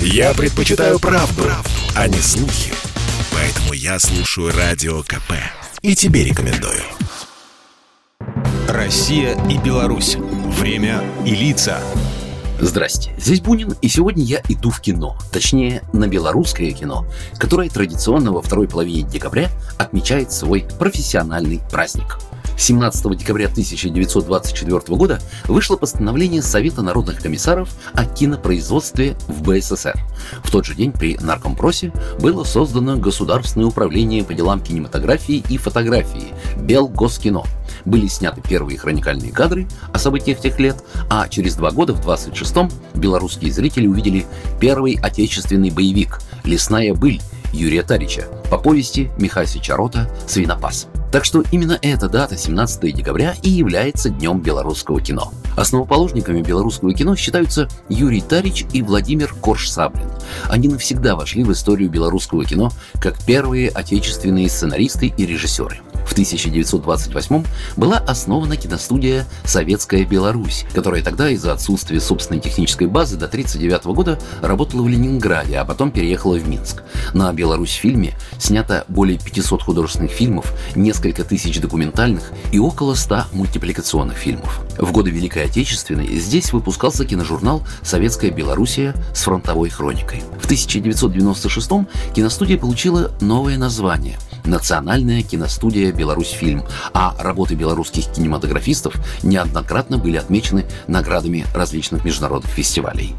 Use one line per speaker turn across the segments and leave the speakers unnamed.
Я предпочитаю правду, правду, а не слухи. Поэтому я слушаю Радио КП. И тебе рекомендую.
Россия и Беларусь. Время и лица.
Здрасте, здесь Бунин, и сегодня я иду в кино, точнее, на белорусское кино, которое традиционно во второй половине декабря отмечает свой профессиональный праздник. 17 декабря 1924 года вышло постановление Совета народных комиссаров о кинопроизводстве в БССР. В тот же день при Наркомпросе было создано Государственное управление по делам кинематографии и фотографии Белгоскино. Были сняты первые хроникальные кадры о событиях тех лет, а через два года, в 26-м, белорусские зрители увидели первый отечественный боевик «Лесная быль» Юрия Тарича по повести Михаси Чарота «Свинопас». Так что именно эта дата, 17 декабря, и является Днем белорусского кино. Основоположниками белорусского кино считаются Юрий Тарич и Владимир Корж-Саблин. Они навсегда вошли в историю белорусского кино как первые отечественные сценаристы и режиссеры. В 1928 была основана киностудия «Советская Беларусь», которая тогда из-за отсутствия собственной технической базы до 1939 года работала в Ленинграде, а потом переехала в Минск. На «Беларусь-фильме» снято более 500 художественных фильмов, несколько тысяч документальных и около 100 мультипликационных фильмов. В годы Великой Отечественной здесь выпускался киножурнал «Советская Белоруссия» с фронтовой хроникой. В 1996 киностудия получила новое название – Национальная киностудия «Беларусьфильм», а работы белорусских кинематографистов неоднократно были отмечены наградами различных международных фестивалей.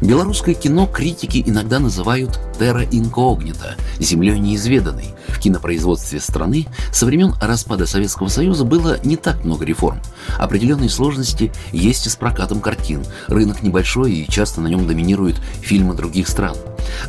Белорусское кино критики иногда называют «терра инкогнита» – «землей неизведанной». В кинопроизводстве страны со времен распада Советского Союза было не так много реформ. Определенные сложности есть и с прокатом картин. Рынок небольшой и часто на нем доминируют фильмы других стран.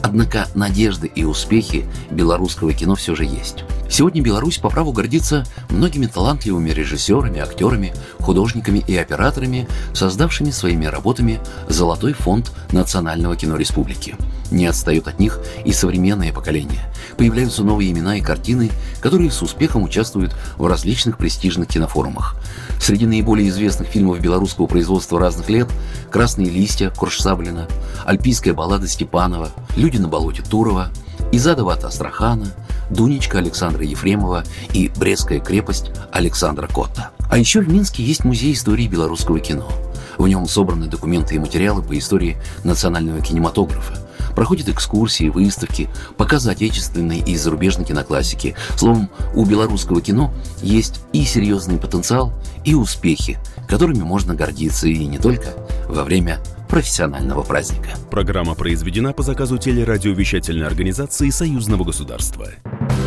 Однако надежды и успехи белорусского кино все же есть. Сегодня Беларусь по праву гордится многими талантливыми режиссерами, актерами, художниками и операторами, создавшими своими работами Золотой фонд Национального кино республики. Не отстают от них и современные поколения. Появляются новые имена и картины, которые с успехом участвуют в различных престижных кинофорумах. Среди наиболее известных фильмов белорусского производства разных лет «Красные листья» Куршсаблина, «Альпийская баллада» Степанова, «Люди на болоте» Турова, «Изадова от Астрахана», «Дунечка» Александра Ефремова и «Брестская крепость» Александра Котта. А еще в Минске есть музей истории белорусского кино. В нем собраны документы и материалы по истории национального кинематографа – Проходят экскурсии, выставки, показы отечественной и зарубежной киноклассики. Словом, у белорусского кино есть и серьезный потенциал, и успехи, которыми можно гордиться и не только во время профессионального праздника.
Программа произведена по заказу телерадиовещательной организации Союзного государства.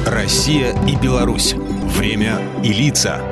Россия и Беларусь. Время и лица.